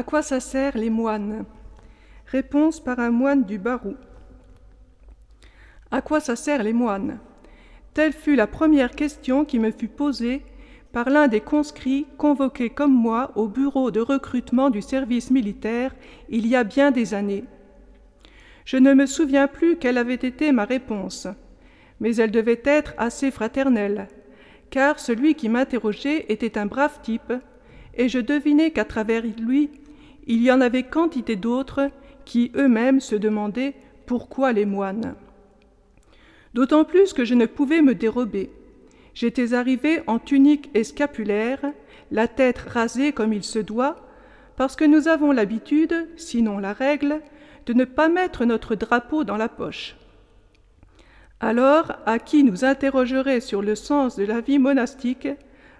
À quoi ça sert les moines? Réponse par un moine du Barou. À quoi ça sert les moines? Telle fut la première question qui me fut posée par l'un des conscrits convoqués comme moi au bureau de recrutement du service militaire il y a bien des années. Je ne me souviens plus quelle avait été ma réponse, mais elle devait être assez fraternelle, car celui qui m'interrogeait était un brave type, et je devinais qu'à travers lui, il y en avait quantité d'autres qui eux-mêmes se demandaient pourquoi les moines. D'autant plus que je ne pouvais me dérober. J'étais arrivé en tunique et scapulaire, la tête rasée comme il se doit, parce que nous avons l'habitude, sinon la règle, de ne pas mettre notre drapeau dans la poche. Alors, à qui nous interrogerait sur le sens de la vie monastique,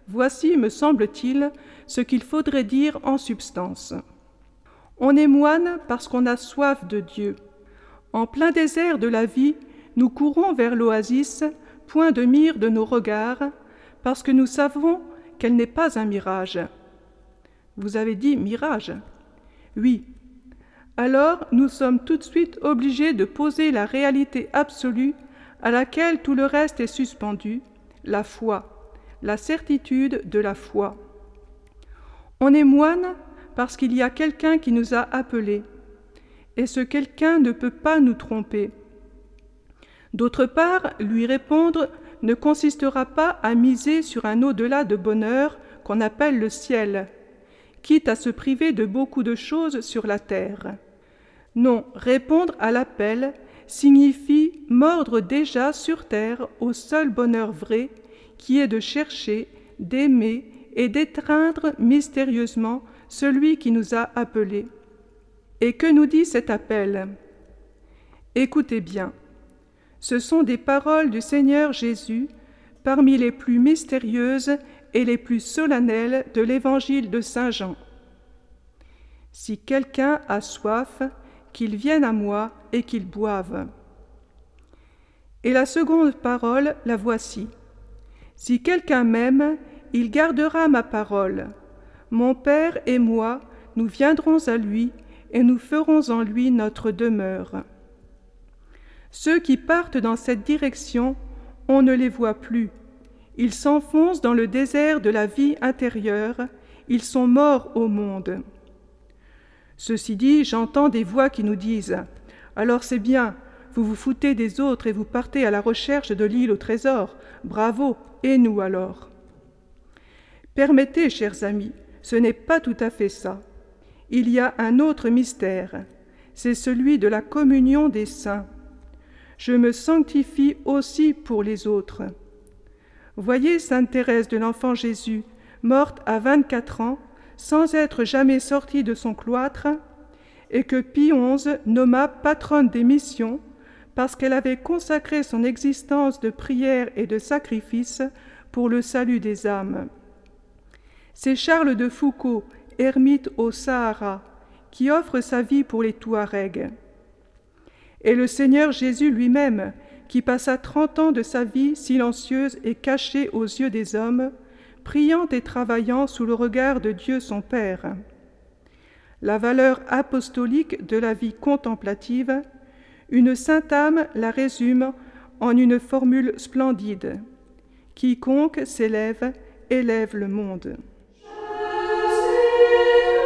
voici, me semble-t-il, ce qu'il faudrait dire en substance. On est moine parce qu'on a soif de Dieu. En plein désert de la vie, nous courons vers l'oasis, point de mire de nos regards, parce que nous savons qu'elle n'est pas un mirage. Vous avez dit mirage Oui. Alors nous sommes tout de suite obligés de poser la réalité absolue à laquelle tout le reste est suspendu, la foi, la certitude de la foi. On est moine parce qu'il y a quelqu'un qui nous a appelés, et ce quelqu'un ne peut pas nous tromper. D'autre part, lui répondre ne consistera pas à miser sur un au-delà de bonheur qu'on appelle le ciel, quitte à se priver de beaucoup de choses sur la terre. Non, répondre à l'appel signifie mordre déjà sur terre au seul bonheur vrai, qui est de chercher, d'aimer et d'étreindre mystérieusement celui qui nous a appelés. Et que nous dit cet appel? Écoutez bien, ce sont des paroles du Seigneur Jésus, parmi les plus mystérieuses et les plus solennelles de l'Évangile de Saint Jean. Si quelqu'un a soif, qu'il vienne à moi et qu'il boive. Et la seconde parole, la voici. Si quelqu'un m'aime, il gardera ma parole. Mon Père et moi, nous viendrons à lui, et nous ferons en lui notre demeure. Ceux qui partent dans cette direction, on ne les voit plus. Ils s'enfoncent dans le désert de la vie intérieure, ils sont morts au monde. Ceci dit, j'entends des voix qui nous disent Alors c'est bien, vous vous foutez des autres et vous partez à la recherche de l'île au trésor. Bravo, et nous alors Permettez, chers amis, ce n'est pas tout à fait ça. Il y a un autre mystère, c'est celui de la communion des saints je me sanctifie aussi pour les autres. Voyez Sainte Thérèse de l'Enfant Jésus, morte à vingt-quatre ans, sans être jamais sortie de son cloître, et que Pie XI nomma patronne des missions, parce qu'elle avait consacré son existence de prière et de sacrifice pour le salut des âmes. C'est Charles de Foucault, ermite au Sahara, qui offre sa vie pour les Touaregs et le Seigneur Jésus lui-même, qui passa trente ans de sa vie silencieuse et cachée aux yeux des hommes, priant et travaillant sous le regard de Dieu son Père. La valeur apostolique de la vie contemplative, une sainte âme la résume en une formule splendide. Quiconque s'élève élève le monde. Música